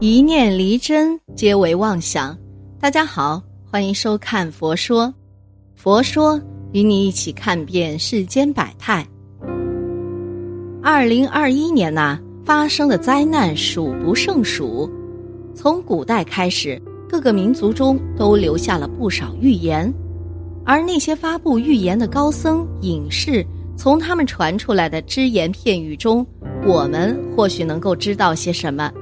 一念离真，皆为妄想。大家好，欢迎收看《佛说》，佛说与你一起看遍世间百态。二零二一年呐、发生的灾难数不胜数。从古代开始，各个民族中都留下了不少预言，而那些发布预言的高僧隐士，从他们传出来的只言片语中，我们或许能够知道些什么。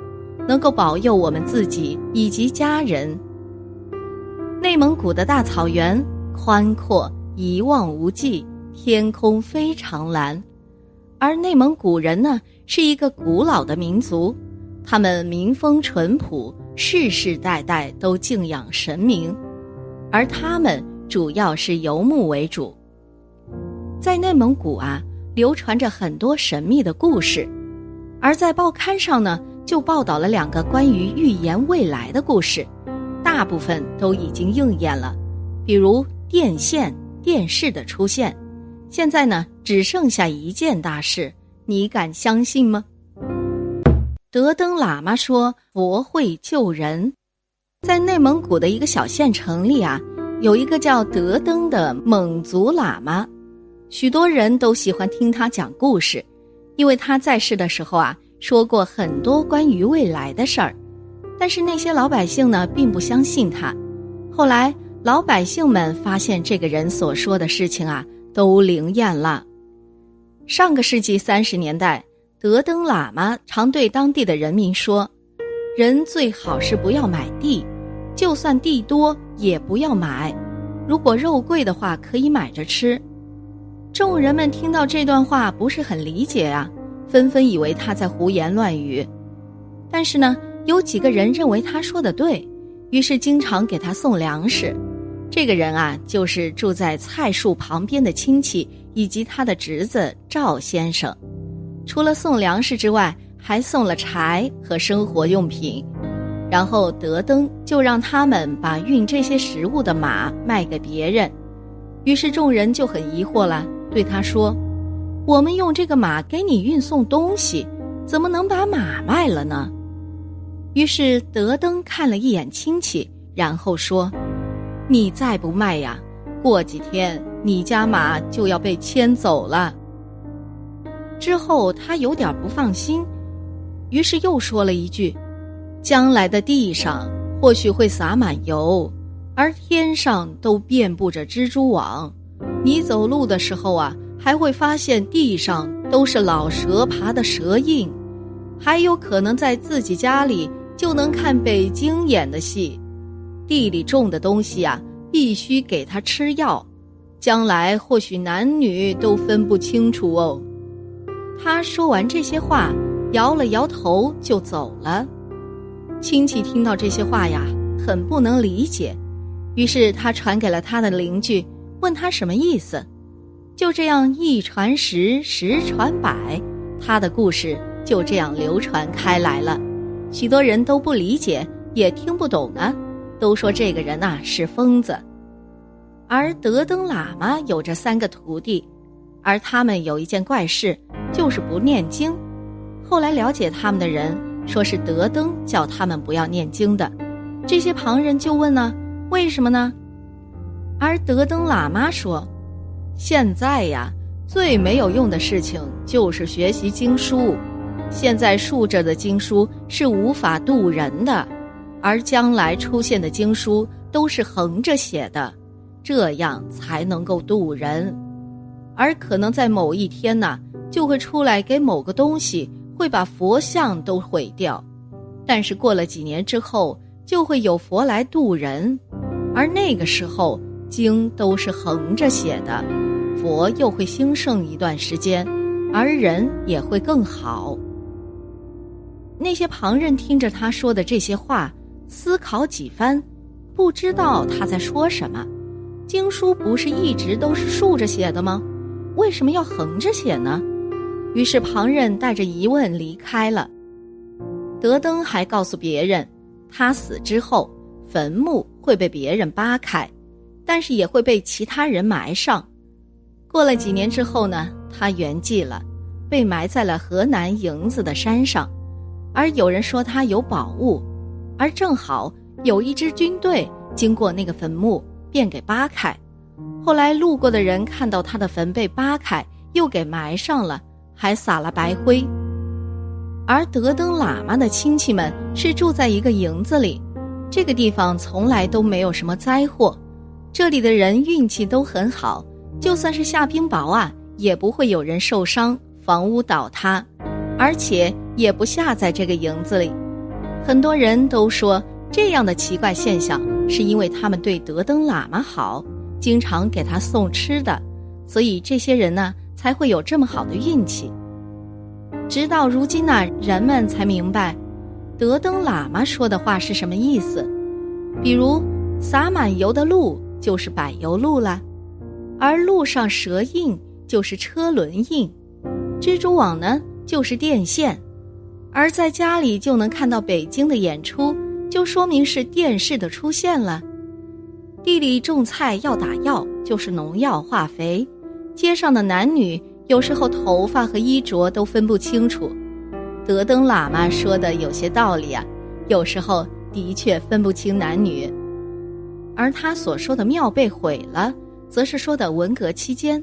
能够保佑我们自己以及家人。内蒙古的大草原宽阔一望无际，天空非常蓝。而内蒙古人呢，是一个古老的民族，他们民风淳朴，世世代代都敬仰神明，而他们主要是游牧为主。在内蒙古啊，流传着很多神秘的故事，而在报刊上呢。就报道了两个关于预言未来的故事，大部分都已经应验了，比如电线、电视的出现。现在呢，只剩下一件大事，你敢相信吗？德登喇嘛说佛会救人，在内蒙古的一个小县城里啊，有一个叫德登的蒙族喇嘛，许多人都喜欢听他讲故事，因为他在世的时候啊。说过很多关于未来的事儿，但是那些老百姓呢并不相信他。后来老百姓们发现这个人所说的事情啊都灵验了。上个世纪三十年代，德登喇嘛常对当地的人民说：“人最好是不要买地，就算地多也不要买。如果肉贵的话，可以买着吃。”众人们听到这段话不是很理解啊。纷纷以为他在胡言乱语，但是呢，有几个人认为他说的对，于是经常给他送粮食。这个人啊，就是住在菜树旁边的亲戚以及他的侄子赵先生。除了送粮食之外，还送了柴和生活用品。然后德登就让他们把运这些食物的马卖给别人。于是众人就很疑惑了，对他说。我们用这个马给你运送东西，怎么能把马卖了呢？于是德登看了一眼亲戚，然后说：“你再不卖呀，过几天你家马就要被牵走了。”之后他有点不放心，于是又说了一句：“将来的地上或许会洒满油，而天上都遍布着蜘蛛网，你走路的时候啊。”还会发现地上都是老蛇爬的蛇印，还有可能在自己家里就能看北京演的戏。地里种的东西啊，必须给他吃药，将来或许男女都分不清楚哦。他说完这些话，摇了摇头就走了。亲戚听到这些话呀，很不能理解，于是他传给了他的邻居，问他什么意思。就这样一传十，十传百，他的故事就这样流传开来了。许多人都不理解，也听不懂啊，都说这个人呐是疯子。而德登喇嘛有着三个徒弟，而他们有一件怪事，就是不念经。后来了解他们的人说是德登叫他们不要念经的。这些旁人就问呢，为什么呢？而德登喇嘛说。现在呀，最没有用的事情就是学习经书。现在竖着的经书是无法渡人的，而将来出现的经书都是横着写的，这样才能够渡人。而可能在某一天呢，就会出来给某个东西，会把佛像都毁掉。但是过了几年之后，就会有佛来渡人，而那个时候经都是横着写的。佛又会兴盛一段时间，而人也会更好。那些旁人听着他说的这些话，思考几番，不知道他在说什么。经书不是一直都是竖着写的吗？为什么要横着写呢？于是旁人带着疑问离开了。德登还告诉别人，他死之后，坟墓会被别人扒开，但是也会被其他人埋上。过了几年之后呢，他圆寂了，被埋在了河南营子的山上。而有人说他有宝物，而正好有一支军队经过那个坟墓，便给扒开。后来路过的人看到他的坟被扒开，又给埋上了，还撒了白灰。而德登喇嘛的亲戚们是住在一个营子里，这个地方从来都没有什么灾祸，这里的人运气都很好，就算是下冰雹啊，也不会有人受伤，房屋倒塌，而且。也不下在这个营子里，很多人都说这样的奇怪现象是因为他们对德登喇嘛好，经常给他送吃的，所以这些人呢才会有这么好的运气。直到如今呢，人们才明白德登喇嘛说的话是什么意思。比如洒满油的路就是柏油路了，而路上蛇印就是车轮印，蜘蛛网呢就是电线。而在家里就能看到北京的演出，就说明是电视的出现了。地里种菜要打药，就是农药化肥。街上的男女有时候头发和衣着都分不清楚。德登喇嘛说的有些道理啊，有时候的确分不清男女。而他所说的庙被毁了，则是说的文革期间。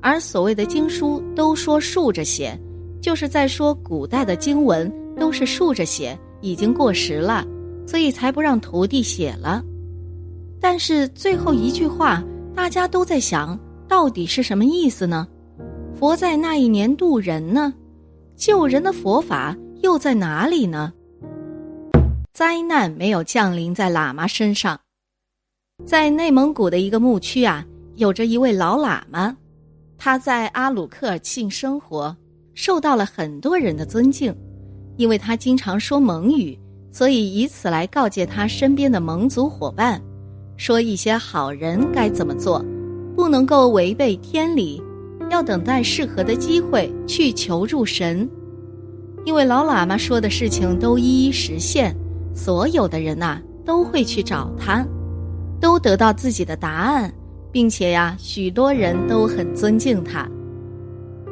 而所谓的经书都说竖着写。就是在说古代的经文都是竖着写，已经过时了，所以才不让徒弟写了。但是最后一句话，大家都在想，到底是什么意思呢？佛在那一年渡人呢？救人的佛法又在哪里呢？灾难没有降临在喇嘛身上，在内蒙古的一个牧区啊，有着一位老喇嘛，他在阿鲁克庆生活。受到了很多人的尊敬，因为他经常说蒙语，所以以此来告诫他身边的蒙族伙伴，说一些好人该怎么做，不能够违背天理，要等待适合的机会去求助神。因为老喇嘛说的事情都一一实现，所有的人呐都会去找他，都得到自己的答案，并且呀，许多人都很尊敬他。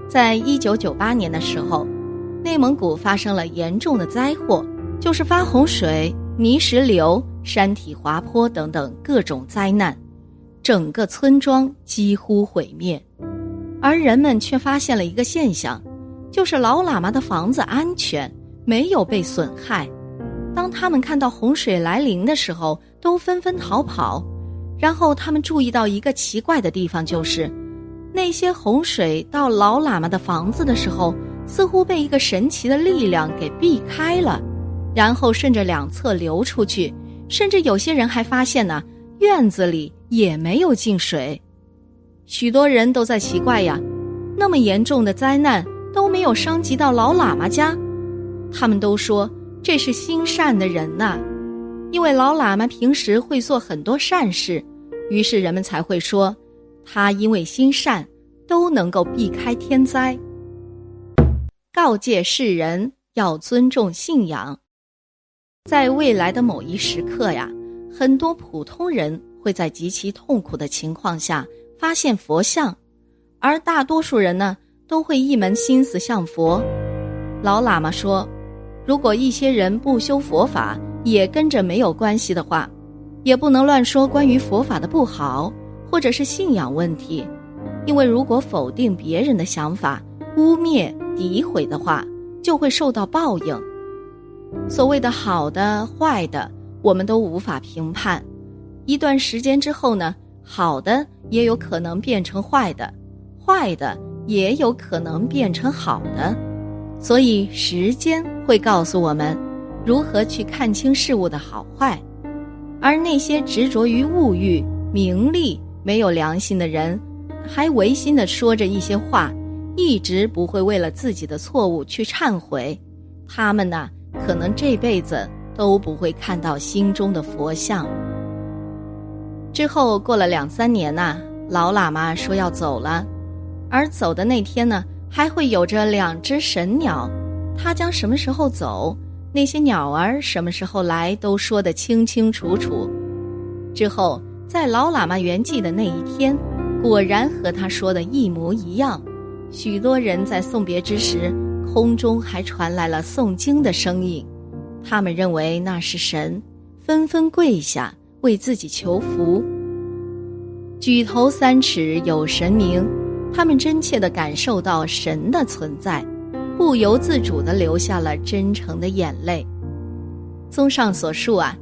在一九九八年的时候，内蒙古发生了严重的灾祸，就是发洪水、泥石流、山体滑坡等等各种灾难，整个村庄几乎毁灭。而人们却发现了一个现象，就是老喇嘛的房子安全，没有被损害。当他们看到洪水来临的时候，都纷纷逃跑。然后他们注意到一个奇怪的地方，就是。那些洪水到老喇嘛的房子的时候，似乎被一个神奇的力量给避开了，然后顺着两侧流出去。甚至有些人还发现呢，院子里也没有进水。许多人都在奇怪呀，那么严重的灾难都没有伤及到老喇嘛家。他们都说这是心善的人呐，因为老喇嘛平时会做很多善事，于是人们才会说。他因为心善，都能够避开天灾。告诫世人要尊重信仰，在未来的某一时刻呀，很多普通人会在极其痛苦的情况下发现佛像，而大多数人呢，都会一门心思向佛。老喇嘛说，如果一些人不修佛法，也跟着没有关系的话，也不能乱说关于佛法的不好。或者是信仰问题，因为如果否定别人的想法、污蔑、诋毁的话，就会受到报应。所谓的好的、坏的，我们都无法评判。一段时间之后呢，好的也有可能变成坏的，坏的也有可能变成好的。所以时间会告诉我们如何去看清事物的好坏，而那些执着于物欲、名利。没有良心的人，还违心的说着一些话，一直不会为了自己的错误去忏悔，他们呢，可能这辈子都不会看到心中的佛像。之后过了两三年呐，老喇嘛说要走了，而走的那天呢，还会有着两只神鸟，他将什么时候走，那些鸟儿什么时候来，都说得清清楚楚。之后。在老喇嘛圆寂的那一天，果然和他说的一模一样。许多人在送别之时，空中还传来了诵经的声音，他们认为那是神，纷纷跪下为自己求福。举头三尺有神明，他们真切地感受到神的存在，不由自主地流下了真诚的眼泪。综上所述啊。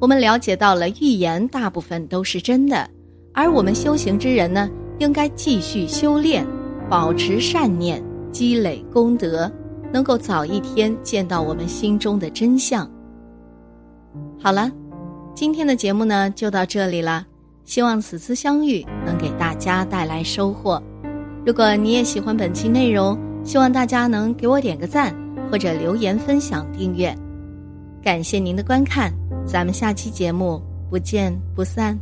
我们了解到了预言大部分都是真的，而我们修行之人呢，应该继续修炼，保持善念，积累功德，能够早一天见到我们心中的真相。好了，今天的节目呢就到这里了，希望此次相遇能给大家带来收获。如果你也喜欢本期内容，希望大家能给我点个赞，或者留言分享、订阅。感谢您的观看。咱们下期节目不见不散。